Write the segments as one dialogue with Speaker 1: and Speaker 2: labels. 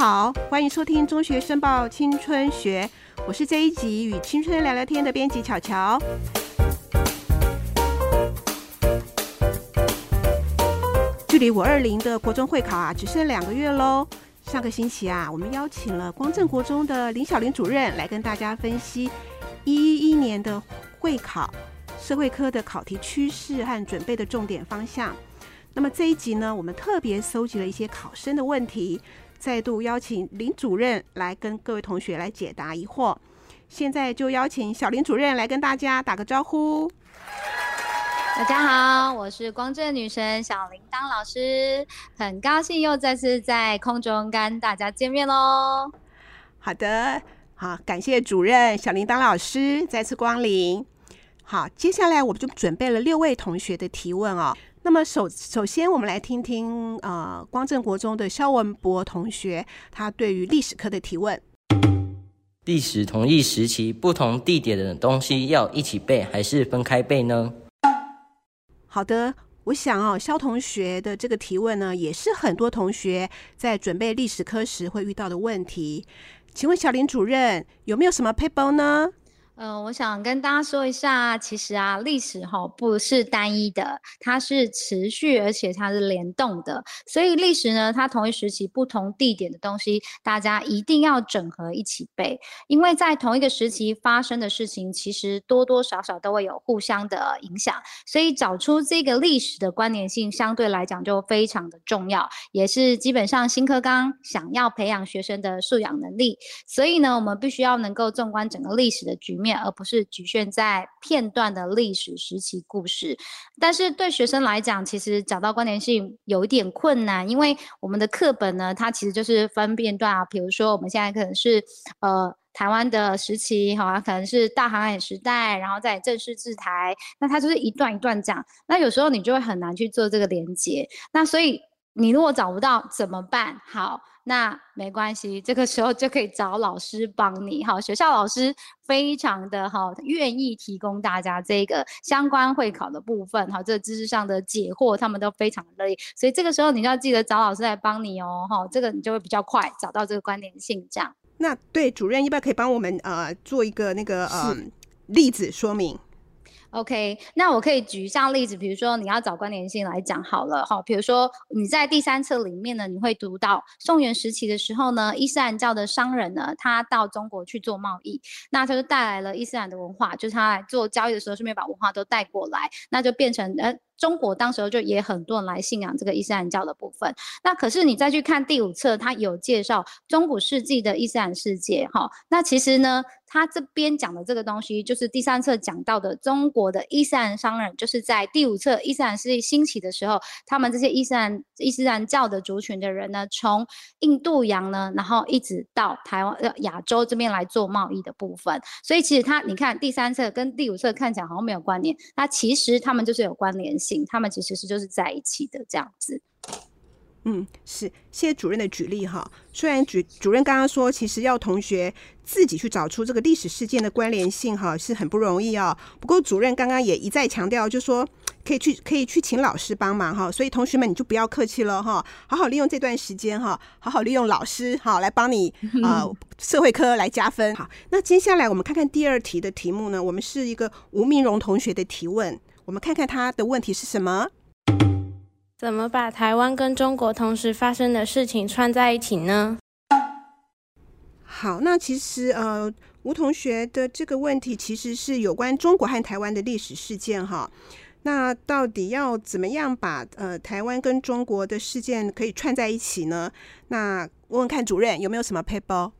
Speaker 1: 好，欢迎收听《中学申报青春学》，我是这一集与青春聊聊天的编辑巧巧。距离五二零的国中会考啊，只剩两个月喽。上个星期啊，我们邀请了光正国中的林小玲主任来跟大家分析一一一年的会考社会科的考题趋势和准备的重点方向。那么这一集呢，我们特别搜集了一些考生的问题，再度邀请林主任来跟各位同学来解答疑惑。现在就邀请小林主任来跟大家打个招呼。
Speaker 2: 大家好，我是光正女神小铃铛老师，很高兴又再次在空中跟大家见面喽。
Speaker 1: 好的，好，感谢主任小铃铛老师再次光临。好，接下来我们就准备了六位同学的提问哦。那么首首先，我们来听听呃光正国中的肖文博同学他对于历史课的提问：
Speaker 3: 历史同一时期不同地点的东西要一起背还是分开背呢？
Speaker 1: 好的，我想哦，肖同学的这个提问呢，也是很多同学在准备历史科时会遇到的问题。请问小林主任有没有什么 paper 呢？
Speaker 2: 嗯，我想跟大家说一下，其实啊，历史哈不是单一的，它是持续而且它是联动的。所以历史呢，它同一时期不同地点的东西，大家一定要整合一起背，因为在同一个时期发生的事情，其实多多少少都会有互相的影响。所以找出这个历史的关联性，相对来讲就非常的重要，也是基本上新课纲想要培养学生的素养能力。所以呢，我们必须要能够纵观整个历史的局面。而不是局限在片段的历史时期故事，但是对学生来讲，其实找到关联性有一点困难，因为我们的课本呢，它其实就是分片段啊。比如说，我们现在可能是呃台湾的时期，哈，可能是大航海时代，然后再正式制台，那它就是一段一段讲。那有时候你就会很难去做这个连接。那所以你如果找不到怎么办？好。那没关系，这个时候就可以找老师帮你哈。学校老师非常的好，愿意提供大家这个相关会考的部分哈，这个知识上的解惑，他们都非常乐意。所以这个时候你要记得找老师来帮你哦哈，这个你就会比较快找到这个关联性。这样，
Speaker 1: 那对主任，要不要可以帮我们呃做一个那个呃例子说明
Speaker 2: ？OK，那我可以举一下例子，比如说你要找关联性来讲好了哈，比如说你在第三册里面呢，你会读到宋元时期的时候呢，伊斯兰教的商人呢，他到中国去做贸易，那他就带来了伊斯兰的文化，就是他来做交易的时候顺便把文化都带过来，那就变成呃。中国当时候就也很多人来信仰这个伊斯兰教的部分，那可是你再去看第五册，它有介绍中古世纪的伊斯兰世界，哈，那其实呢，它这边讲的这个东西，就是第三册讲到的中国的伊斯兰商人，就是在第五册伊斯兰世界兴起的时候，他们这些伊斯兰伊斯兰教的族群的人呢，从印度洋呢，然后一直到台湾呃亚洲这边来做贸易的部分，所以其实它你看第三册跟第五册看起来好像没有关联，那其实他们就是有关联性。他们其实是就是在一起的这样子。
Speaker 1: 嗯，是谢谢主任的举例哈。虽然主主任刚刚说，其实要同学自己去找出这个历史事件的关联性哈，是很不容易哦。不过主任刚刚也一再强调，就说可以去可以去请老师帮忙哈。所以同学们你就不要客气了哈，好好利用这段时间哈，好好利用老师哈来帮你 啊社会科来加分。好，那接下来我们看看第二题的题目呢，我们是一个吴明荣同学的提问。我们看看他的问题是什么？
Speaker 4: 怎么把台湾跟中国同时发生的事情串在一起呢？
Speaker 1: 好，那其实呃，吴同学的这个问题其实是有关中国和台湾的历史事件哈。那到底要怎么样把呃台湾跟中国的事件可以串在一起呢？那问问看主任有没有什么 paper？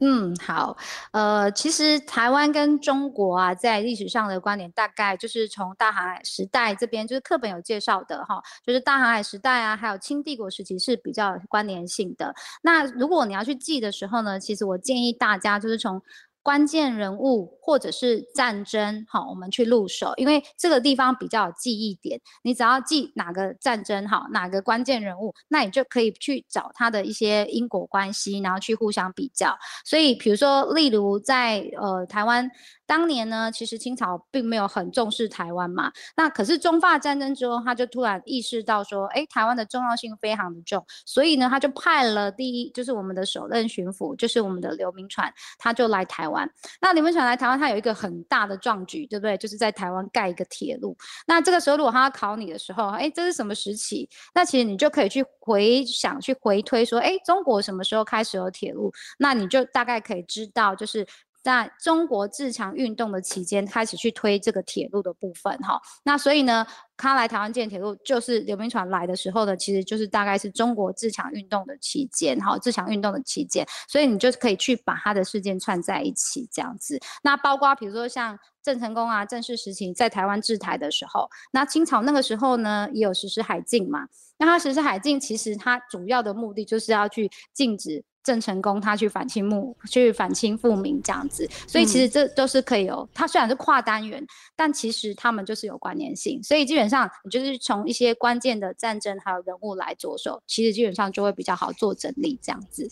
Speaker 2: 嗯，好，呃，其实台湾跟中国啊，在历史上的关联，大概就是从大航海时代这边，就是课本有介绍的哈，就是大航海时代啊，还有清帝国时期是比较关联性的。那如果你要去记的时候呢，其实我建议大家就是从。关键人物或者是战争，好，我们去入手，因为这个地方比较有记忆点。你只要记哪个战争，好，哪个关键人物，那你就可以去找他的一些因果关系，然后去互相比较。所以，比如说，例如在呃台湾当年呢，其实清朝并没有很重视台湾嘛。那可是中法战争之后，他就突然意识到说，哎，台湾的重要性非常的重，所以呢，他就派了第一，就是我们的首任巡抚，就是我们的刘铭传，他就来台湾。那刘铭传来台湾，他有一个很大的壮举，对不对？就是在台湾盖一个铁路。那这个时候，如果他要考你的时候，哎，这是什么时期？那其实你就可以去回想、去回推说，哎，中国什么时候开始有铁路？那你就大概可以知道，就是在中国自强运动的期间开始去推这个铁路的部分，哈。那所以呢，他来台湾建铁路，就是刘铭传来的时候呢，其实就是大概是中国自强运动的期间，哈，自强运动的期间。所以你就可以去把他的事件串在一起，这样子。那包括比如说像郑成功啊，郑氏时期在台湾治台的时候，那清朝那个时候呢，也有实施海禁嘛。那他实施海禁，其实他主要的目的就是要去禁止。郑成功他去反清复去反清复明这样子，所以其实这都是可以有。它虽然是跨单元，但其实他们就是有关联性。所以基本上你就是从一些关键的战争还有人物来着手，其实基本上就会比较好做整理这样子。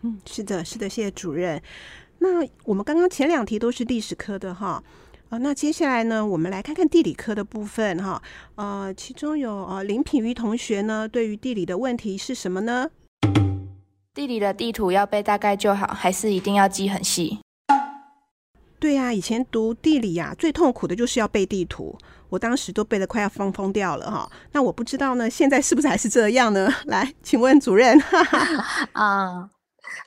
Speaker 1: 嗯，是的，是的，谢谢主任。那我们刚刚前两题都是历史科的哈啊，那接下来呢，我们来看看地理科的部分哈。呃，其中有呃林品瑜同学呢，对于地理的问题是什么呢？
Speaker 5: 地理的地图要背大概就好，还是一定要记很细？
Speaker 1: 对呀，以前读地理呀，最痛苦的就是要背地图，我当时都背得快要疯疯掉了哈。那我不知道呢，现在是不是还是这样呢？来，请问主任。
Speaker 2: 啊。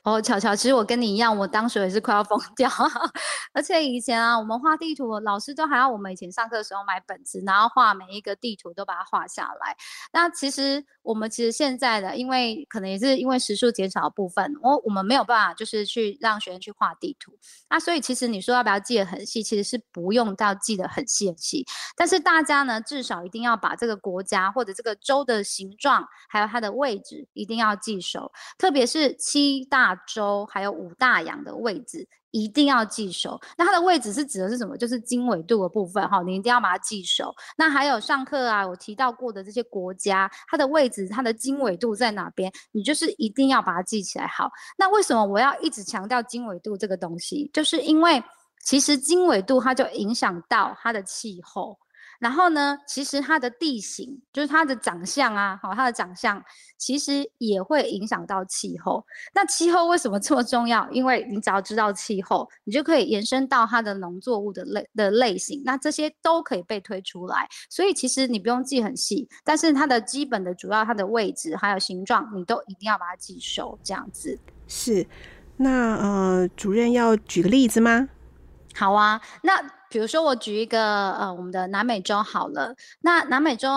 Speaker 2: 哦，巧巧，其实我跟你一样，我当时也是快要疯掉。而且以前啊，我们画地图，老师都还要我们以前上课的时候买本子，然后画每一个地图都把它画下来。那其实我们其实现在的，因为可能也是因为时数减少的部分，我我们没有办法就是去让学生去画地图。那所以其实你说要不要记得很细，其实是不用到记得很细很细。但是大家呢，至少一定要把这个国家或者这个州的形状，还有它的位置一定要记熟，特别是七。大洲还有五大洋的位置一定要记熟。那它的位置是指的是什么？就是经纬度的部分哈，你一定要把它记熟。那还有上课啊，我提到过的这些国家，它的位置、它的经纬度在哪边？你就是一定要把它记起来。好，那为什么我要一直强调经纬度这个东西？就是因为其实经纬度它就影响到它的气候。然后呢，其实它的地形，就是它的长相啊，好，它的长相其实也会影响到气候。那气候为什么这么重要？因为你只要知道气候，你就可以延伸到它的农作物的类的类型，那这些都可以被推出来。所以其实你不用记很细，但是它的基本的主要它的位置还有形状，你都一定要把它记熟，这样子。
Speaker 1: 是，那呃，主任要举个例子吗？
Speaker 2: 好啊，那比如说我举一个呃，我们的南美洲好了，那南美洲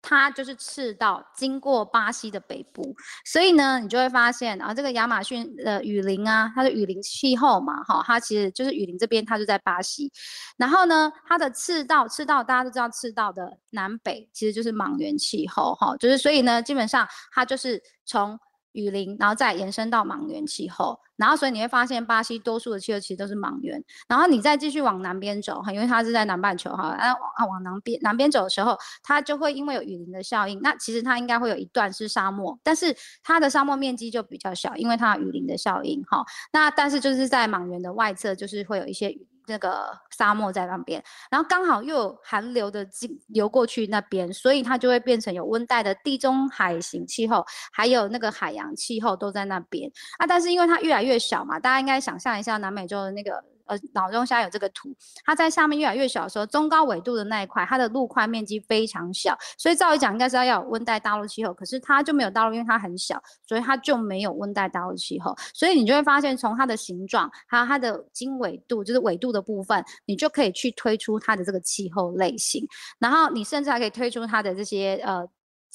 Speaker 2: 它就是赤道经过巴西的北部，所以呢，你就会发现啊，这个亚马逊的雨林啊，它的雨林气候嘛，哈，它其实就是雨林这边，它就在巴西，然后呢，它的赤道，赤道大家都知道，赤道的南北其实就是莽原气候，哈，就是所以呢，基本上它就是从。雨林，然后再延伸到莽原气候，然后所以你会发现巴西多数的气候其实都是莽原，然后你再继续往南边走哈，因为它是在南半球哈，然后往往南边南边走的时候，它就会因为有雨林的效应，那其实它应该会有一段是沙漠，但是它的沙漠面积就比较小，因为它雨林的效应哈，那但是就是在莽原的外侧就是会有一些雨。那个沙漠在那边，然后刚好又有寒流的进流过去那边，所以它就会变成有温带的地中海型气候，还有那个海洋气候都在那边啊。但是因为它越来越小嘛，大家应该想象一下南美洲的那个。呃，脑中现在有这个图，它在下面越来越小的时候，中高纬度的那一块，它的陆块面积非常小，所以照理讲应该是要有温带大陆气候，可是它就没有大陆，因为它很小，所以它就没有温带大陆气候。所以你就会发现，从它的形状，还有它的经纬度，就是纬度的部分，你就可以去推出它的这个气候类型，然后你甚至还可以推出它的这些呃。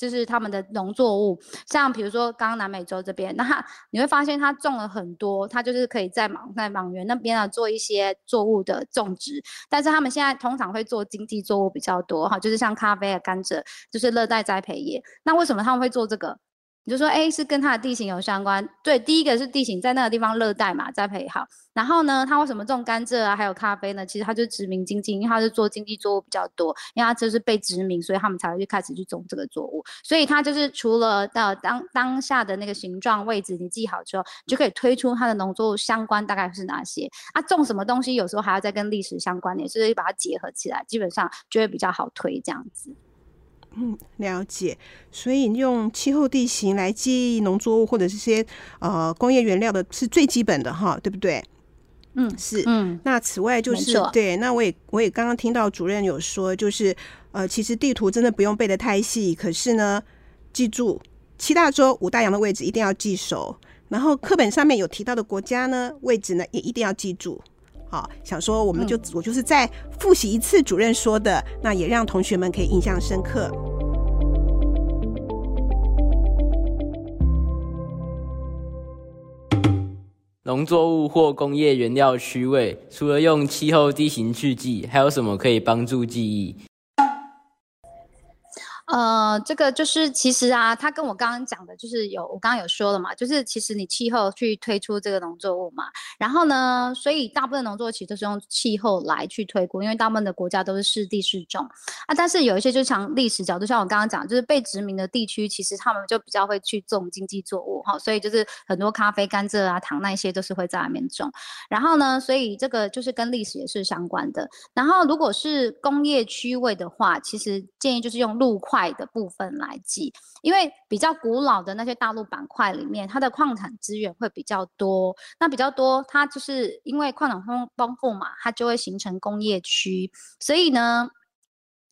Speaker 2: 就是他们的农作物，像比如说刚刚南美洲这边，那它你会发现它种了很多，它就是可以在莽在莽原那边啊做一些作物的种植，但是他们现在通常会做经济作物比较多哈，就是像咖啡啊、甘蔗，就是热带栽培业。那为什么他们会做这个？你就说，哎，是跟它的地形有相关。对，第一个是地形在那个地方热带嘛，栽培好。然后呢，它为什么种甘蔗啊，还有咖啡呢？其实它就是殖民经济，因为它是做经济作物比较多，因为它就是被殖民，所以他们才会去开始去种这个作物。所以它就是除了到当当下的那个形状位置你记好之后，就可以推出它的农作物相关大概是哪些啊？种什么东西有时候还要再跟历史相关联，所以把它结合起来，基本上就会比较好推这样子。
Speaker 1: 嗯，了解。所以用气候地形来记忆农作物或者这些呃工业原料的是最基本的哈，对不对？
Speaker 2: 嗯，
Speaker 1: 是。
Speaker 2: 嗯，
Speaker 1: 那此外就是对，那我也我也刚刚听到主任有说，就是呃，其实地图真的不用背得太细，可是呢，记住七大洲五大洋的位置一定要记熟，然后课本上面有提到的国家呢位置呢也一定要记住。好，想说我们就我就是再复习一次主任说的，那也让同学们可以印象深刻。
Speaker 6: 农作物或工业原料区位，除了用气候地形去记，还有什么可以帮助记忆？
Speaker 2: 呃，这个就是其实啊，他跟我刚刚讲的，就是有我刚刚有说了嘛，就是其实你气候去推出这个农作物嘛，然后呢，所以大部分农作物其实都是用气候来去推估，因为大部分的国家都是适地适种啊，但是有一些就从历史角度，像我刚刚讲，就是被殖民的地区，其实他们就比较会去种经济作物哈，所以就是很多咖啡、甘蔗啊、糖那些都是会在那边种，然后呢，所以这个就是跟历史也是相关的。然后如果是工业区位的话，其实建议就是用陆块。的部分来记，因为比较古老的那些大陆板块里面，它的矿产资源会比较多。那比较多，它就是因为矿产丰丰富嘛，它就会形成工业区。所以呢，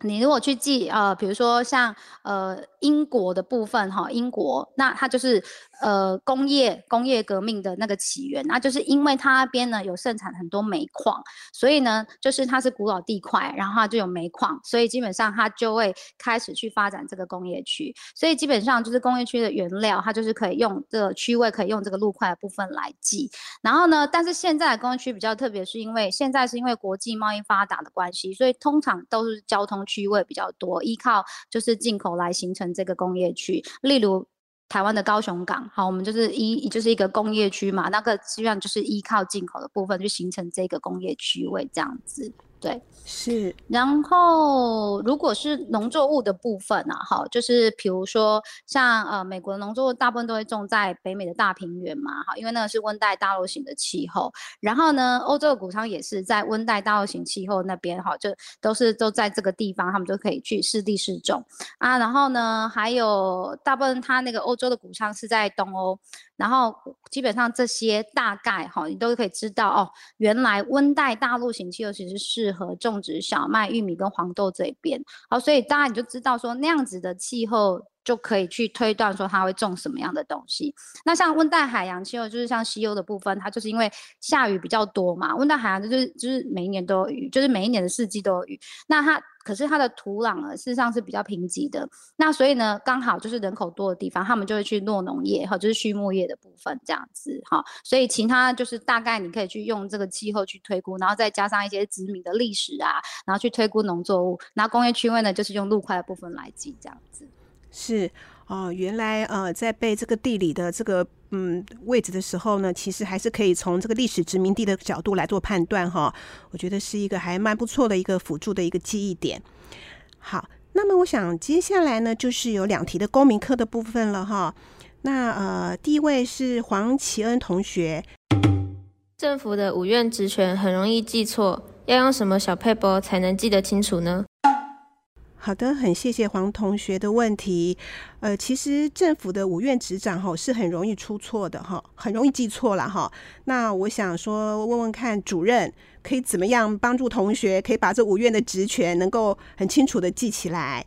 Speaker 2: 你如果去记，呃，比如说像呃英国的部分哈，英国那它就是。呃，工业工业革命的那个起源，那就是因为它那边呢有盛产很多煤矿，所以呢，就是它是古老地块，然后它就有煤矿，所以基本上它就会开始去发展这个工业区。所以基本上就是工业区的原料，它就是可以用这个区位，可以用这个陆块的部分来记。然后呢，但是现在的工业区比较特别，是因为现在是因为国际贸易发达的关系，所以通常都是交通区位比较多，依靠就是进口来形成这个工业区，例如。台湾的高雄港，好，我们就是一就是一个工业区嘛，那个实际上就是依靠进口的部分，去形成这个工业区位这样子。对，
Speaker 1: 是。
Speaker 2: 然后，如果是农作物的部分呢，哈，就是比如说像呃，美国的农作物大部分都会种在北美的大平原嘛，哈，因为那个是温带大陆型的气候。然后呢，欧洲的谷仓也是在温带大陆型气候那边，哈，就都是都在这个地方，他们就可以去适地适种啊。然后呢，还有大部分它那个欧洲的谷仓是在东欧。然后基本上这些大概哈，你都可以知道哦。原来温带大陆型气候其实适合种植小麦、玉米跟黄豆这边。好，所以大家你就知道说那样子的气候就可以去推断说它会种什么样的东西。那像温带海洋气候，就是像西欧的部分，它就是因为下雨比较多嘛。温带海洋就是就是每一年都有雨，就是每一年的四季都有雨。那它可是它的土壤呢，事实上是比较贫瘠的。那所以呢，刚好就是人口多的地方，他们就会去落农业哈，就是畜牧业的部分这样子哈。所以其他就是大概你可以去用这个气候去推估，然后再加上一些殖民的历史啊，然后去推估农作物。那工业区位呢，就是用陆块的部分来记这样子。
Speaker 1: 是哦，原来呃，在背这个地理的这个。嗯，位置的时候呢，其实还是可以从这个历史殖民地的角度来做判断哈。我觉得是一个还蛮不错的一个辅助的一个记忆点。好，那么我想接下来呢，就是有两题的公民课的部分了哈。那呃，第一位是黄奇恩同学，
Speaker 4: 政府的五院职权很容易记错，要用什么小配波才能记得清楚呢？
Speaker 1: 好的，很谢谢黄同学的问题。呃，其实政府的五院执掌哈是很容易出错的哈，很容易记错了哈。那我想说，问问看主任可以怎么样帮助同学，可以把这五院的职权能够很清楚的记起来。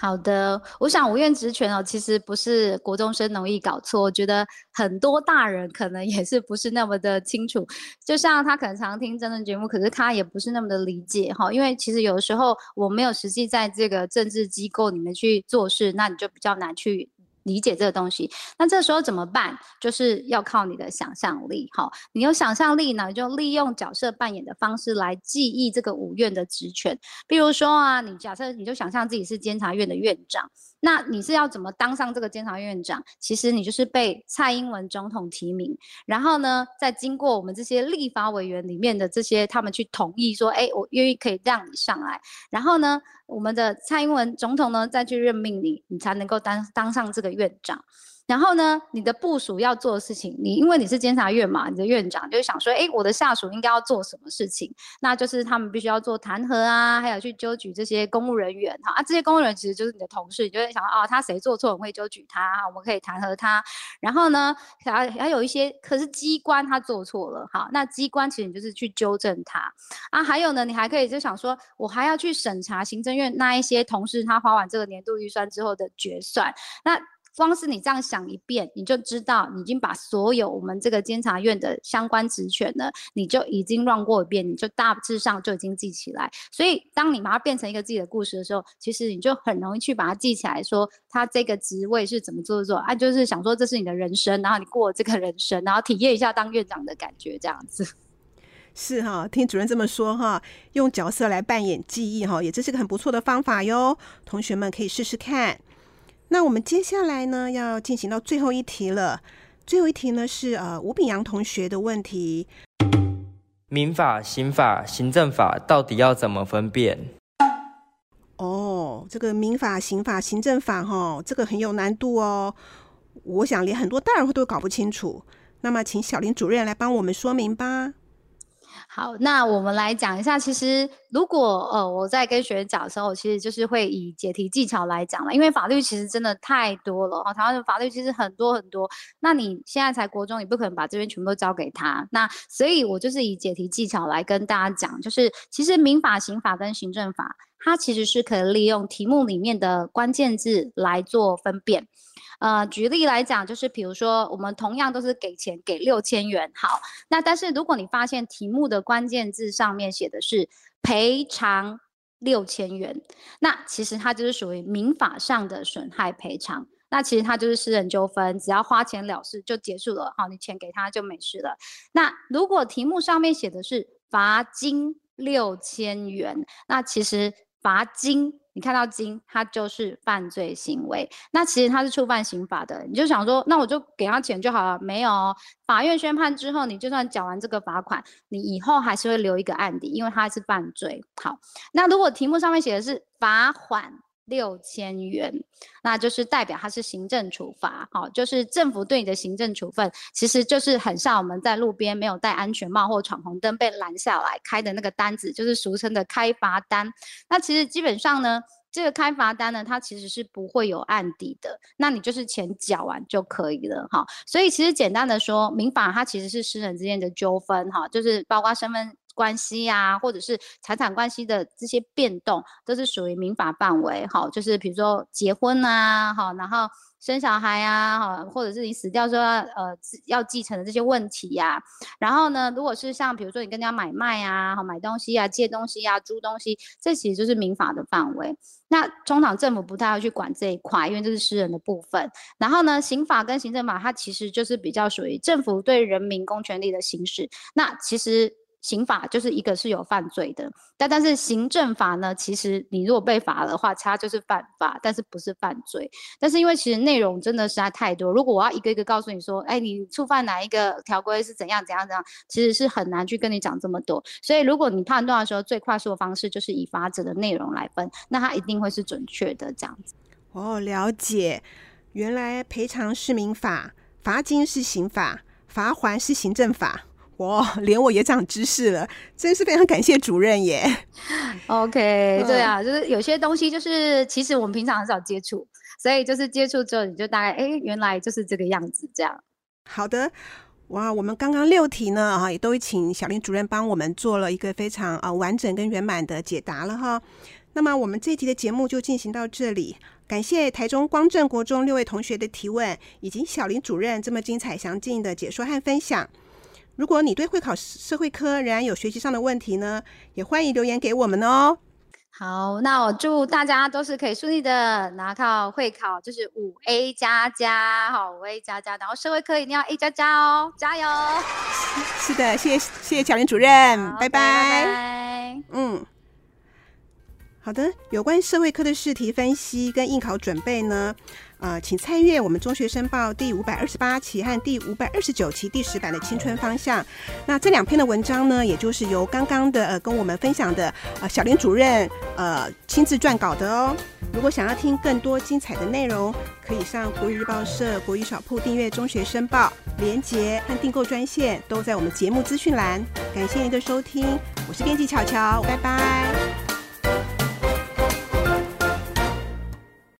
Speaker 2: 好的，我想无院职权哦，其实不是国中生容易搞错，我觉得很多大人可能也是不是那么的清楚。就像他可能常听政治节目，可是他也不是那么的理解哈，因为其实有的时候我没有实际在这个政治机构里面去做事，那你就比较难去。理解这个东西。那这时候怎么办？就是要靠你的想象力。好，你有想象力呢，就利用角色扮演的方式来记忆这个五院的职权。比如说啊，你假设你就想象自己是监察院的院长。那你是要怎么当上这个监察院长？其实你就是被蔡英文总统提名，然后呢，再经过我们这些立法委员里面的这些他们去同意说，哎，我愿意可以让你上来，然后呢，我们的蔡英文总统呢再去任命你，你才能够当当上这个院长。然后呢，你的部署要做的事情，你因为你是监察院嘛，你的院长就想说，哎，我的下属应该要做什么事情？那就是他们必须要做弹劾啊，还有去纠举这些公务人员哈啊，这些公务人员其实就是你的同事，你就会想啊，他谁做错，我们会纠举他，我们可以弹劾他。然后呢，还还有一些，可是机关他做错了，好，那机关其实你就是去纠正他啊。还有呢，你还可以就想说，我还要去审查行政院那一些同事他花完这个年度预算之后的决算，那。光是你这样想一遍，你就知道你已经把所有我们这个监察院的相关职权呢，你就已经乱过一遍，你就大致上就已经记起来。所以，当你把它变成一个自己的故事的时候，其实你就很容易去把它记起来，说他这个职位是怎么做做啊，就是想说这是你的人生，然后你过这个人生，然后体验一下当院长的感觉，这样子。
Speaker 1: 是哈，听主任这么说哈，用角色来扮演记忆哈，也这是个很不错的方法哟，同学们可以试试看。那我们接下来呢，要进行到最后一题了。最后一题呢是呃吴炳阳同学的问题：
Speaker 3: 民法、刑法、行政法到底要怎么分辨？
Speaker 1: 哦，这个民法、刑法、行政法哈，这个很有难度哦。我想连很多大人都搞不清楚。那么，请小林主任来帮我们说明吧。
Speaker 2: 好，那我们来讲一下。其实，如果呃我在跟学员讲的时候，其实就是会以解题技巧来讲了。因为法律其实真的太多了哦，台湾的法律其实很多很多。那你现在才国中，你不可能把这边全部都交给他。那所以，我就是以解题技巧来跟大家讲，就是其实民法、刑法跟行政法，它其实是可以利用题目里面的关键字来做分辨。呃，举例来讲，就是比如说，我们同样都是给钱，给六千元，好，那但是如果你发现题目的关键字上面写的是赔偿六千元，那其实它就是属于民法上的损害赔偿，那其实它就是私人纠纷，只要花钱了事就结束了，好，你钱给他就没事了。那如果题目上面写的是罚金六千元，那其实罚金。你看到金，它就是犯罪行为。那其实它是触犯刑法的。你就想说，那我就给他钱就好了？没有，法院宣判之后，你就算缴完这个罚款，你以后还是会留一个案底，因为它是犯罪。好，那如果题目上面写的是罚款六千元，那就是代表它是行政处罚。好，就是政府对你的行政处分，其实就是很像我们在路边没有戴安全帽或闯红灯被拦下来开的那个单子，就是俗称的开罚单。那其实基本上呢。这个开罚单呢，它其实是不会有案底的，那你就是钱缴完就可以了哈。所以其实简单的说，民法它其实是私人之间的纠纷哈，就是包括身份关系啊，或者是财产关系的这些变动，都是属于民法范围哈。就是比如说结婚啊，哈，然后。生小孩啊，哈，或者是你死掉之后要呃要继承的这些问题呀，然后呢，如果是像比如说你跟人家买卖呀，哈，买东西呀，借东西呀，租东西，这其实就是民法的范围。那通常政府不太会去管这一块，因为这是私人的部分。然后呢，刑法跟行政法它其实就是比较属于政府对人民公权力的行使。那其实。刑法就是一个是有犯罪的，但但是行政法呢，其实你如果被罚的话，它就是犯法，但是不是犯罪。但是因为其实内容真的实在太多，如果我要一个一个告诉你说，哎，你触犯哪一个条规是怎样怎样怎样，其实是很难去跟你讲这么多。所以如果你判断的时候，最快速的方式就是以罚则的内容来分，那它一定会是准确的这样子。
Speaker 1: 哦，了解，原来赔偿是民法，罚金是刑法，罚还是行政法。哇，连我也长知识了，真是非常感谢主任耶。
Speaker 2: OK，对啊，就是有些东西就是其实我们平常很少接触，所以就是接触之后你就大概哎，原来就是这个样子这样。
Speaker 1: 好的，哇，我们刚刚六题呢啊，也都请小林主任帮我们做了一个非常啊完整跟圆满的解答了哈。那么我们这一集的节目就进行到这里，感谢台中光正国中六位同学的提问，以及小林主任这么精彩详尽的解说和分享。如果你对会考社会科仍然有学习上的问题呢，也欢迎留言给我们哦。
Speaker 2: 好，那我祝大家都是可以顺利的拿到会考，就是五 A 加加，好，五 A 加加，然后社会科一定要 A 加加哦，加油！
Speaker 1: 是的，谢谢谢谢巧玲主任，
Speaker 2: 拜拜。
Speaker 1: 嗯，好的。有关社会科的试题分析跟应考准备呢，呃，请参阅我们中学生报第五百二十八期和第五百二十九期第十版的青春方向。那这两篇的文章呢，也就是由刚刚的呃跟我们分享的呃小林主任呃亲自撰稿的哦。如果想要听更多精彩的内容，可以上国语日报社国语小铺订阅《中学生报》，连结和订购专线都在我们节目资讯栏。感谢您的收听，我是编辑巧巧，拜拜。